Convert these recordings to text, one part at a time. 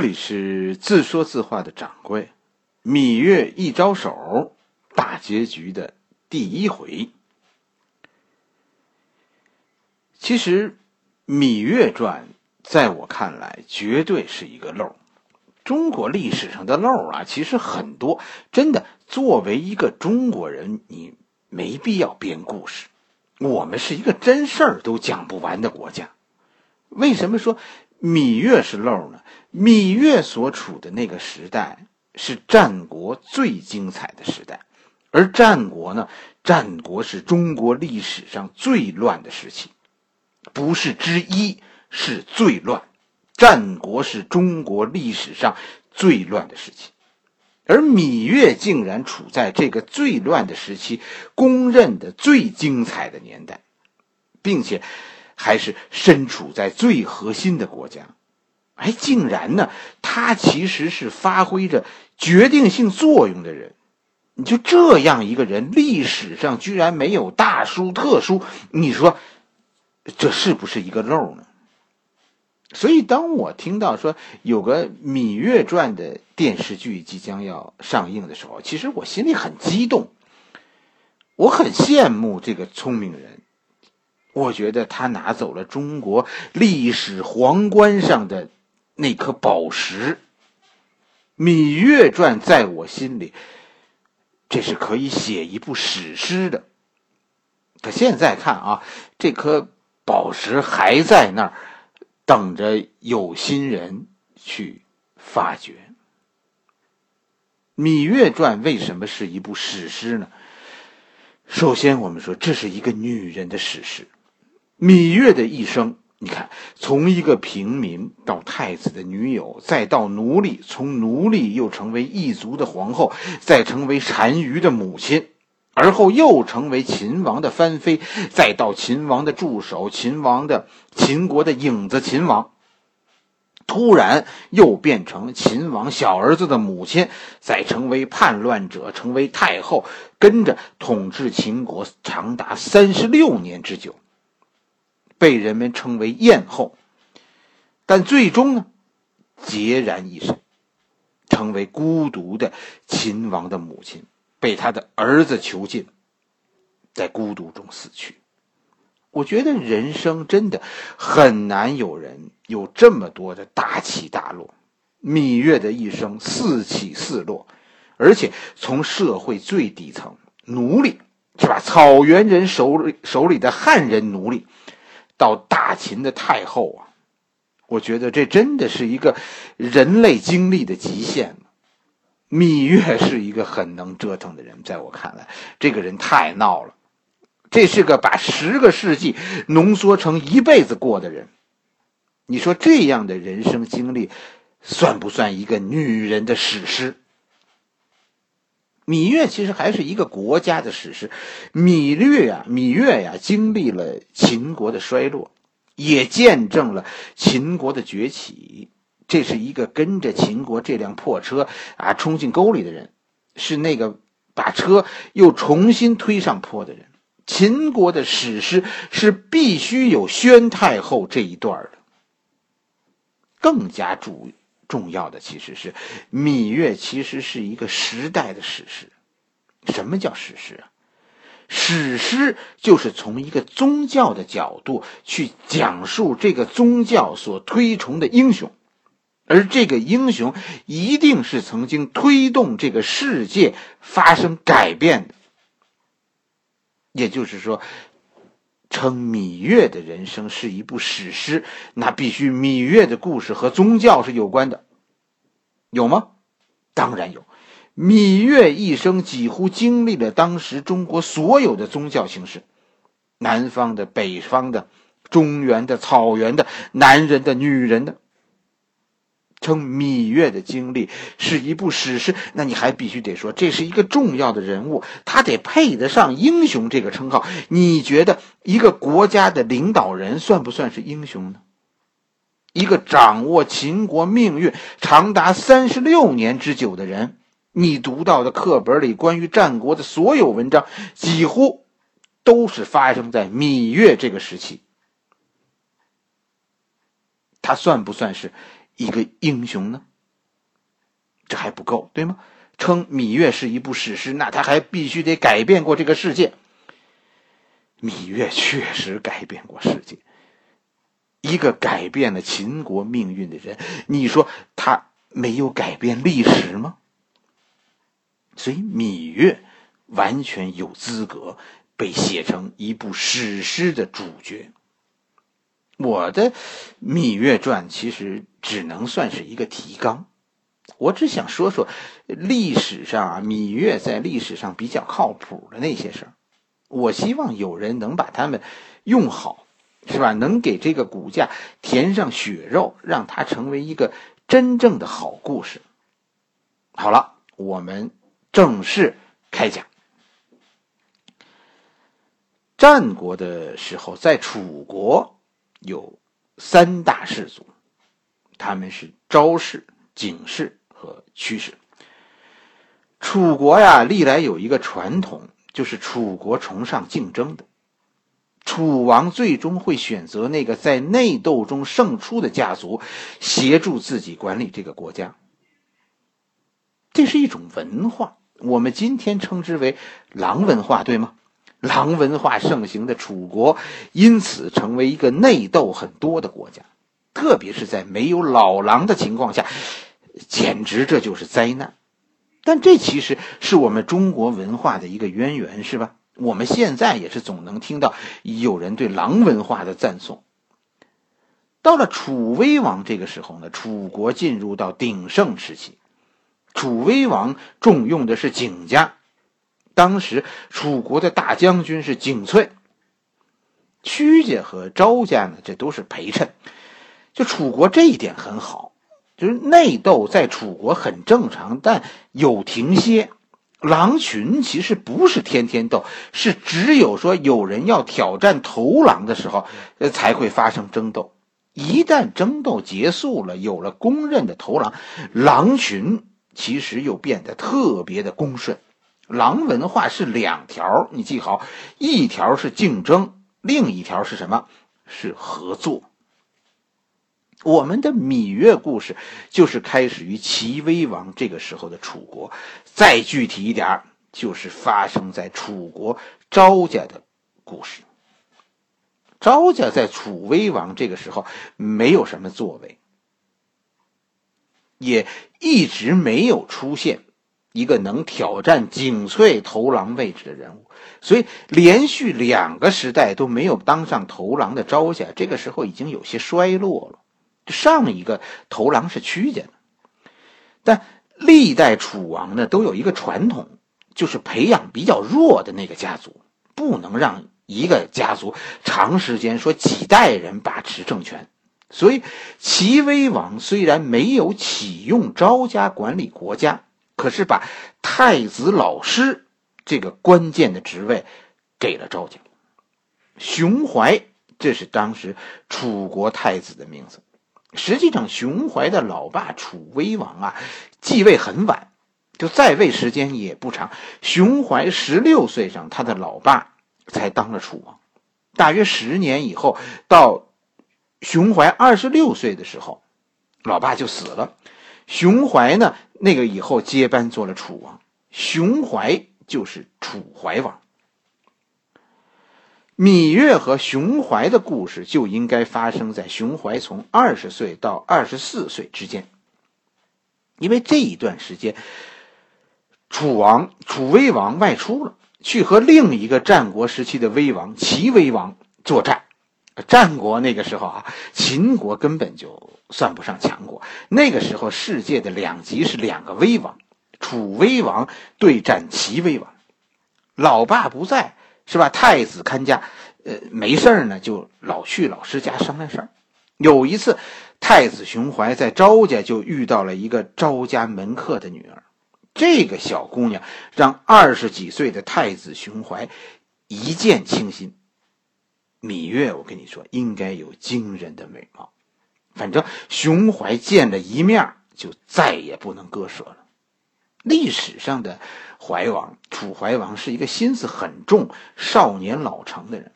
这里是自说自话的掌柜，芈月一招手，大结局的第一回。其实，《芈月传》在我看来，绝对是一个漏。中国历史上的漏啊，其实很多。真的，作为一个中国人，你没必要编故事。我们是一个真事儿都讲不完的国家。为什么说芈月是漏呢？芈月所处的那个时代是战国最精彩的时代，而战国呢，战国是中国历史上最乱的时期。不是之一，是最乱。战国是中国历史上最乱的时期，而芈月竟然处在这个最乱的时期，公认的最精彩的年代，并且还是身处在最核心的国家。哎，竟然呢，他其实是发挥着决定性作用的人。你就这样一个人，历史上居然没有大书特书，你说？这是不是一个漏呢？所以，当我听到说有个《芈月传》的电视剧即将要上映的时候，其实我心里很激动。我很羡慕这个聪明人，我觉得他拿走了中国历史皇冠上的那颗宝石。《芈月传》在我心里，这是可以写一部史诗的。可现在看啊，这颗。宝石还在那儿，等着有心人去发掘。《芈月传》为什么是一部史诗呢？首先，我们说这是一个女人的史诗。芈月的一生，你看，从一个平民到太子的女友，再到奴隶，从奴隶又成为异族的皇后，再成为单于的母亲。而后又成为秦王的翻妃，再到秦王的助手，秦王的秦国的影子，秦王突然又变成秦王小儿子的母亲，再成为叛乱者，成为太后，跟着统治秦国长达三十六年之久，被人们称为艳后。但最终呢，孑然一身，成为孤独的秦王的母亲。被他的儿子囚禁，在孤独中死去。我觉得人生真的很难有人有这么多的大起大落。芈月的一生四起四落，而且从社会最底层奴隶是吧，草原人手里手里的汉人奴隶，到大秦的太后啊，我觉得这真的是一个人类经历的极限。芈月是一个很能折腾的人，在我看来，这个人太闹了。这是个把十个世纪浓缩成一辈子过的人。你说这样的人生经历，算不算一个女人的史诗？芈月其实还是一个国家的史诗。芈月呀，芈月呀，经历了秦国的衰落，也见证了秦国的崛起。这是一个跟着秦国这辆破车啊冲进沟里的人，是那个把车又重新推上坡的人。秦国的史诗是必须有宣太后这一段的。更加主重要的其实是芈月，其实是一个时代的史诗。什么叫史诗啊？史诗就是从一个宗教的角度去讲述这个宗教所推崇的英雄。而这个英雄一定是曾经推动这个世界发生改变的，也就是说，称芈月的人生是一部史诗，那必须芈月的故事和宗教是有关的，有吗？当然有，芈月一生几乎经历了当时中国所有的宗教形式，南方的、北方的、中原的、草原的、男人的、女人的。称芈月的经历是一部史诗，那你还必须得说这是一个重要的人物，他得配得上英雄这个称号。你觉得一个国家的领导人算不算是英雄呢？一个掌握秦国命运长达三十六年之久的人，你读到的课本里关于战国的所有文章，几乎都是发生在芈月这个时期。他算不算是？一个英雄呢？这还不够，对吗？称芈月是一部史诗，那他还必须得改变过这个世界。芈月确实改变过世界，一个改变了秦国命运的人，你说他没有改变历史吗？所以芈月完全有资格被写成一部史诗的主角。我的《芈月传》其实只能算是一个提纲。我只想说说历史上啊，芈月在历史上比较靠谱的那些事儿。我希望有人能把它们用好，是吧？能给这个骨架填上血肉，让它成为一个真正的好故事。好了，我们正式开讲。战国的时候，在楚国有三大氏族，他们是招式、警示。和趋势。楚国呀，历来有一个传统，就是楚国崇尚竞争的。楚王最终会选择那个在内斗中胜出的家族，协助自己管理这个国家。这是一种文化，我们今天称之为“狼文化”，对吗？狼文化盛行的楚国，因此成为一个内斗很多的国家，特别是在没有老狼的情况下。简直这就是灾难，但这其实是我们中国文化的一个渊源，是吧？我们现在也是总能听到有人对狼文化的赞颂。到了楚威王这个时候呢，楚国进入到鼎盛时期，楚威王重用的是景家，当时楚国的大将军是景翠，屈家和昭家呢，这都是陪衬，就楚国这一点很好。就是内斗在楚国很正常，但有停歇。狼群其实不是天天斗，是只有说有人要挑战头狼的时候，呃，才会发生争斗。一旦争斗结束了，有了公认的头狼，狼群其实又变得特别的恭顺。狼文化是两条，你记好，一条是竞争，另一条是什么？是合作。我们的芈月故事就是开始于齐威王这个时候的楚国，再具体一点就是发生在楚国昭家的故事。昭家在楚威王这个时候没有什么作为，也一直没有出现一个能挑战景翠头狼位置的人物，所以连续两个时代都没有当上头狼的昭家，这个时候已经有些衰落了。上一个头狼是屈家的，但历代楚王呢都有一个传统，就是培养比较弱的那个家族，不能让一个家族长时间说几代人把持政权。所以齐威王虽然没有启用昭家管理国家，可是把太子老师这个关键的职位给了昭家。熊怀，这是当时楚国太子的名字。实际上，熊怀的老爸楚威王啊，继位很晚，就在位时间也不长。熊怀十六岁上，他的老爸才当了楚王。大约十年以后，到熊怀二十六岁的时候，老爸就死了。熊怀呢，那个以后接班做了楚王。熊怀就是楚怀王。芈月和熊怀的故事就应该发生在熊怀从二十岁到二十四岁之间，因为这一段时间，楚王楚威王外出了，去和另一个战国时期的威王齐威王作战。战国那个时候啊，秦国根本就算不上强国，那个时候世界的两极是两个威王，楚威王对战齐威王，老爸不在。是吧？太子看家，呃，没事呢，就老去老师家商量事儿。有一次，太子熊怀在昭家就遇到了一个昭家门客的女儿，这个小姑娘让二十几岁的太子熊怀一见倾心。芈月，我跟你说，应该有惊人的美貌。反正熊怀见了一面，就再也不能割舍了。历史上的。怀王楚怀王是一个心思很重、少年老成的人，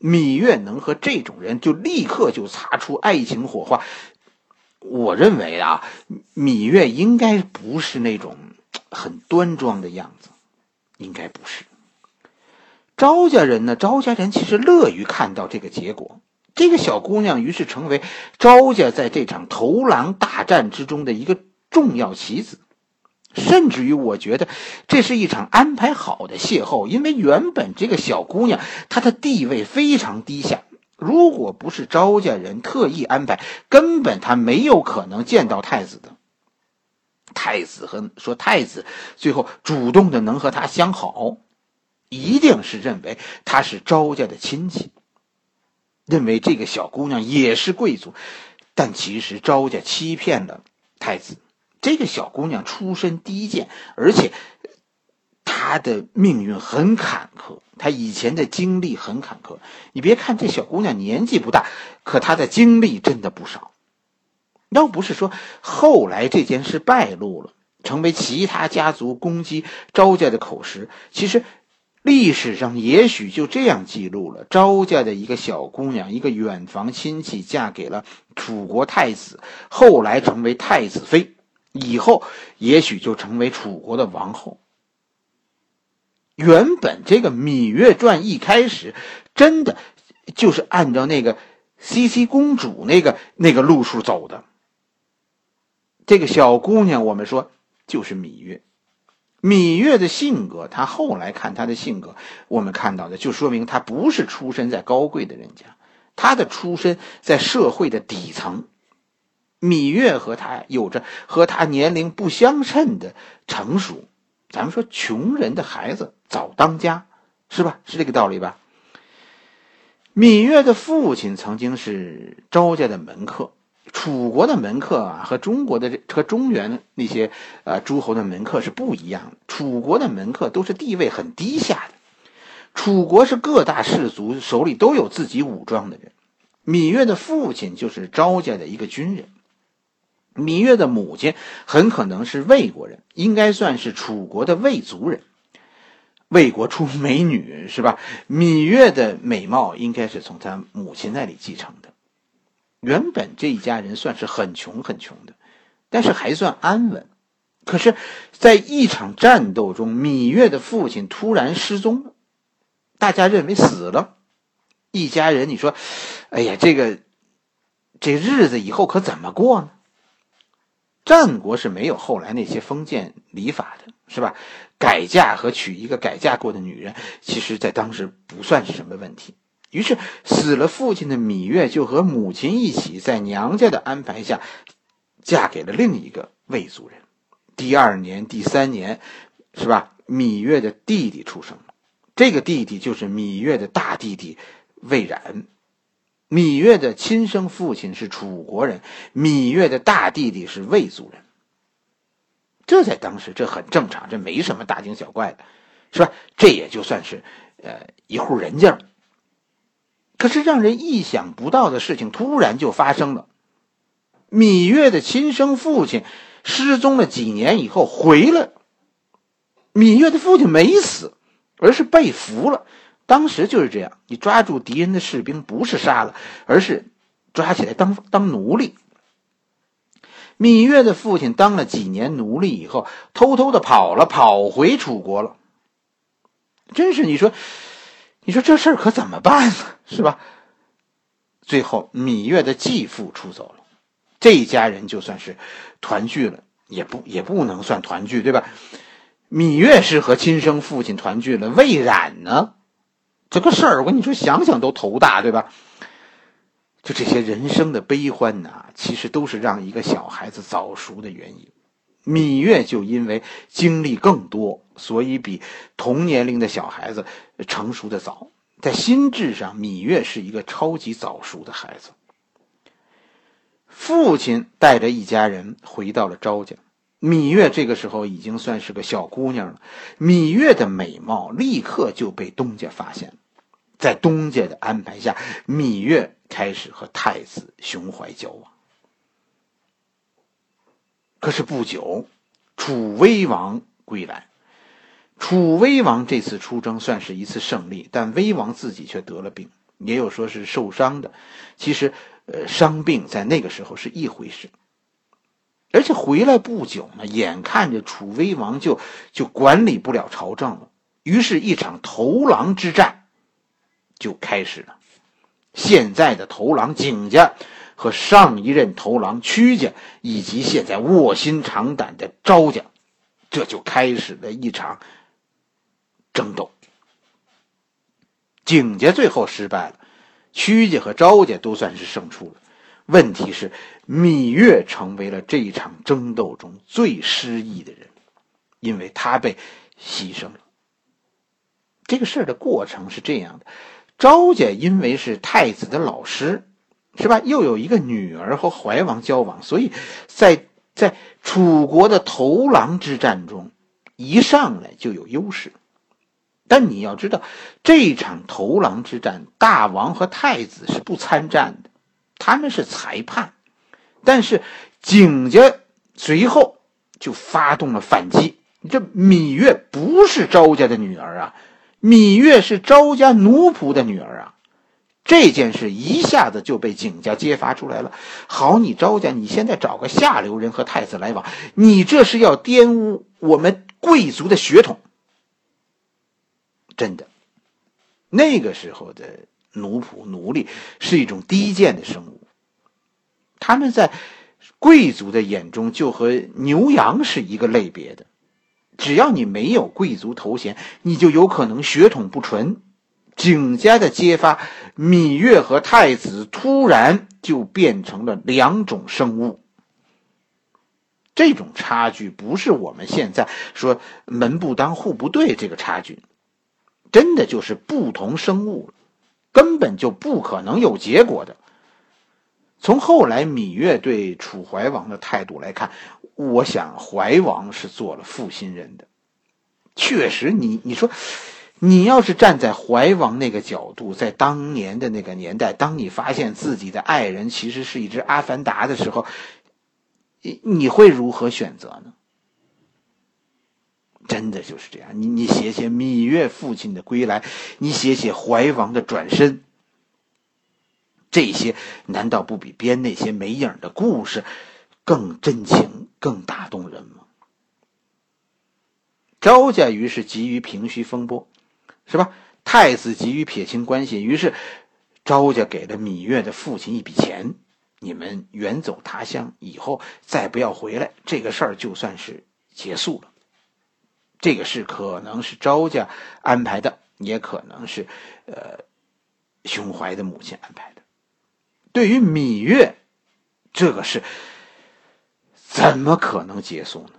芈月能和这种人就立刻就擦出爱情火花，我认为啊，芈月应该不是那种很端庄的样子，应该不是。赵家人呢？赵家人其实乐于看到这个结果。这个小姑娘于是成为赵家在这场投狼大战之中的一个重要棋子。甚至于，我觉得这是一场安排好的邂逅，因为原本这个小姑娘她的地位非常低下，如果不是赵家人特意安排，根本她没有可能见到太子的。太子和说太子最后主动的能和她相好。一定是认为他是昭家的亲戚，认为这个小姑娘也是贵族，但其实昭家欺骗了太子。这个小姑娘出身低贱，而且她的命运很坎坷，她以前的经历很坎坷。你别看这小姑娘年纪不大，可她的经历真的不少。要不是说后来这件事败露了，成为其他家族攻击昭家的口实，其实。历史上也许就这样记录了：昭家的一个小姑娘，一个远房亲戚，嫁给了楚国太子，后来成为太子妃，以后也许就成为楚国的王后。原本这个《芈月传》一开始，真的就是按照那个西西公主那个那个路数走的。这个小姑娘，我们说就是芈月。芈月的性格，她后来看她的性格，我们看到的就说明她不是出身在高贵的人家，她的出身在社会的底层。芈月和他有着和他年龄不相称的成熟，咱们说穷人的孩子早当家，是吧？是这个道理吧？芈月的父亲曾经是周家的门客。楚国的门客啊，和中国的这和中原那些呃诸侯的门客是不一样的。楚国的门客都是地位很低下的，楚国是各大氏族手里都有自己武装的人。芈月的父亲就是昭家的一个军人，芈月的母亲很可能是魏国人，应该算是楚国的魏族人。魏国出美女是吧？芈月的美貌应该是从她母亲那里继承的。原本这一家人算是很穷很穷的，但是还算安稳。可是，在一场战斗中，芈月的父亲突然失踪了，大家认为死了。一家人，你说，哎呀，这个这日子以后可怎么过呢？战国是没有后来那些封建礼法的，是吧？改嫁和娶一个改嫁过的女人，其实在当时不算是什么问题。于是，死了父亲的芈月就和母亲一起，在娘家的安排下，嫁给了另一个魏族人。第二年、第三年，是吧？芈月的弟弟出生了，这个弟弟就是芈月的大弟弟魏冉。芈月的亲生父亲是楚国人，芈月的大弟弟是魏族人。这在当时这很正常，这没什么大惊小怪的，是吧？这也就算是呃一户人家。可是让人意想不到的事情突然就发生了，芈月的亲生父亲失踪了几年以后回来，芈月的父亲没死，而是被俘了。当时就是这样，你抓住敌人的士兵不是杀了，而是抓起来当当奴隶。芈月的父亲当了几年奴隶以后，偷偷的跑了，跑回楚国了。真是你说。你说这事儿可怎么办呢？是吧？最后，芈月的继父出走了，这一家人就算是团聚了，也不也不能算团聚，对吧？芈月是和亲生父亲团聚了，魏冉呢？这个事儿，我跟你说，想想都头大，对吧？就这些人生的悲欢呐，其实都是让一个小孩子早熟的原因。芈月就因为经历更多，所以比同年龄的小孩子成熟的早。在心智上，芈月是一个超级早熟的孩子。父亲带着一家人回到了昭家，芈月这个时候已经算是个小姑娘了。芈月的美貌立刻就被东家发现了，在东家的安排下，芈月开始和太子熊怀交往。可是不久，楚威王归来。楚威王这次出征算是一次胜利，但威王自己却得了病，也有说是受伤的。其实，呃，伤病在那个时候是一回事。而且回来不久呢，眼看着楚威王就就管理不了朝政了，于是，一场头狼之战就开始了。现在的头狼景家和上一任头狼屈家，以及现在卧薪尝胆的昭家，这就开始了一场争斗。景家最后失败了，屈家和昭家都算是胜出了。问题是，芈月成为了这一场争斗中最失意的人，因为他被牺牲了。这个事儿的过程是这样的：昭家因为是太子的老师，是吧？又有一个女儿和怀王交往，所以在在楚国的头狼之战中，一上来就有优势。但你要知道，这场头狼之战，大王和太子是不参战的。他们是裁判，但是景家随后就发动了反击。这芈月不是昭家的女儿啊，芈月是昭家奴仆的女儿啊。这件事一下子就被景家揭发出来了。好，你昭家，你现在找个下流人和太子来往，你这是要玷污我们贵族的血统。真的，那个时候的。奴仆、奴隶是一种低贱的生物，他们在贵族的眼中就和牛羊是一个类别的。只要你没有贵族头衔，你就有可能血统不纯。景家的揭发，芈月和太子突然就变成了两种生物。这种差距不是我们现在说门不当户不对这个差距，真的就是不同生物了。根本就不可能有结果的。从后来芈月对楚怀王的态度来看，我想怀王是做了负心人的。确实，你你说，你要是站在怀王那个角度，在当年的那个年代，当你发现自己的爱人其实是一只阿凡达的时候，你你会如何选择呢？真的就是这样，你你写写芈月父亲的归来，你写写怀王的转身，这些难道不比编那些没影的故事更真情、更打动人吗？昭家于是急于平息风波，是吧？太子急于撇清关系，于是昭家给了芈月的父亲一笔钱，你们远走他乡，以后再不要回来，这个事儿就算是结束了。这个事可能是昭家安排的，也可能是，呃，熊怀的母亲安排的。对于芈月，这个事怎么可能结束呢？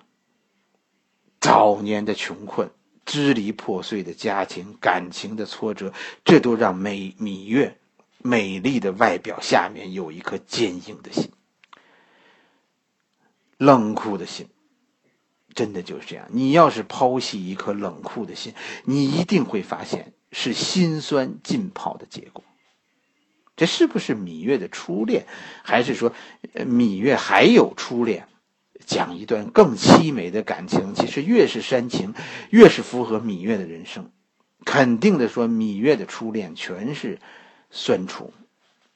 早年的穷困、支离破碎的家庭、感情的挫折，这都让美芈月美丽的外表下面有一颗坚硬的心，冷酷的心。真的就是这样。你要是剖析一颗冷酷的心，你一定会发现是心酸浸泡的结果。这是不是芈月的初恋，还是说芈月还有初恋？讲一段更凄美的感情，其实越是煽情，越是符合芈月的人生。肯定的说，芈月的初恋全是酸楚。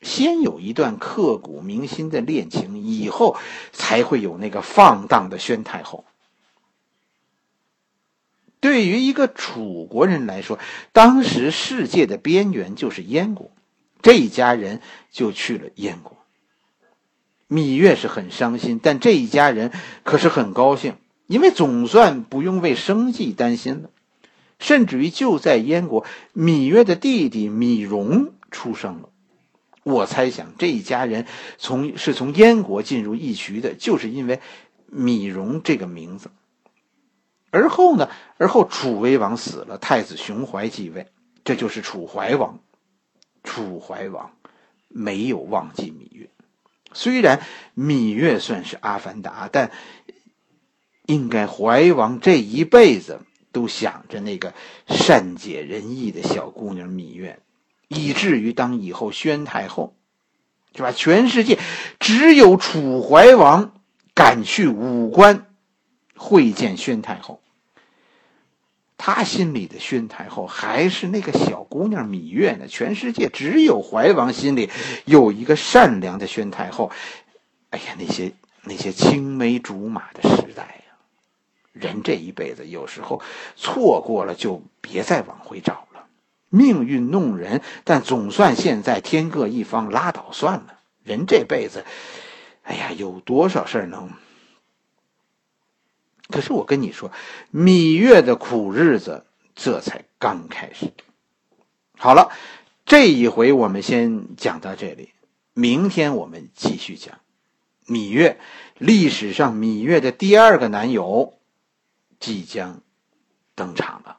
先有一段刻骨铭心的恋情，以后才会有那个放荡的宣太后。对于一个楚国人来说，当时世界的边缘就是燕国，这一家人就去了燕国。芈月是很伤心，但这一家人可是很高兴，因为总算不用为生计担心了。甚至于就在燕国，芈月的弟弟芈戎出生了。我猜想，这一家人从是从燕国进入义渠的，就是因为芈戎这个名字。而后呢？而后楚威王死了，太子熊怀继位，这就是楚怀王。楚怀王没有忘记芈月，虽然芈月算是阿凡达，但应该怀王这一辈子都想着那个善解人意的小姑娘芈月，以至于当以后宣太后，是吧？全世界只有楚怀王敢去武关会见宣太后。他心里的宣太后还是那个小姑娘芈月呢？全世界只有怀王心里有一个善良的宣太后。哎呀，那些那些青梅竹马的时代呀。人这一辈子，有时候错过了就别再往回找了。命运弄人，但总算现在天各一方，拉倒算了。人这辈子，哎呀，有多少事儿能？可是我跟你说，芈月的苦日子这才刚开始。好了，这一回我们先讲到这里，明天我们继续讲芈月。历史上芈月的第二个男友即将登场了。